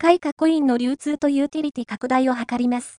開花コインの流通とユーティリティ拡大を図ります。